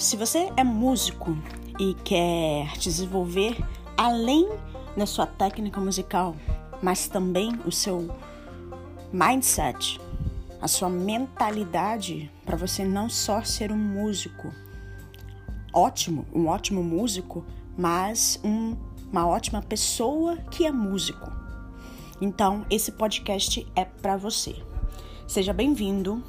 Se você é músico e quer desenvolver além da sua técnica musical, mas também o seu mindset, a sua mentalidade para você não só ser um músico ótimo, um ótimo músico, mas um, uma ótima pessoa que é músico. Então, esse podcast é para você. Seja bem-vindo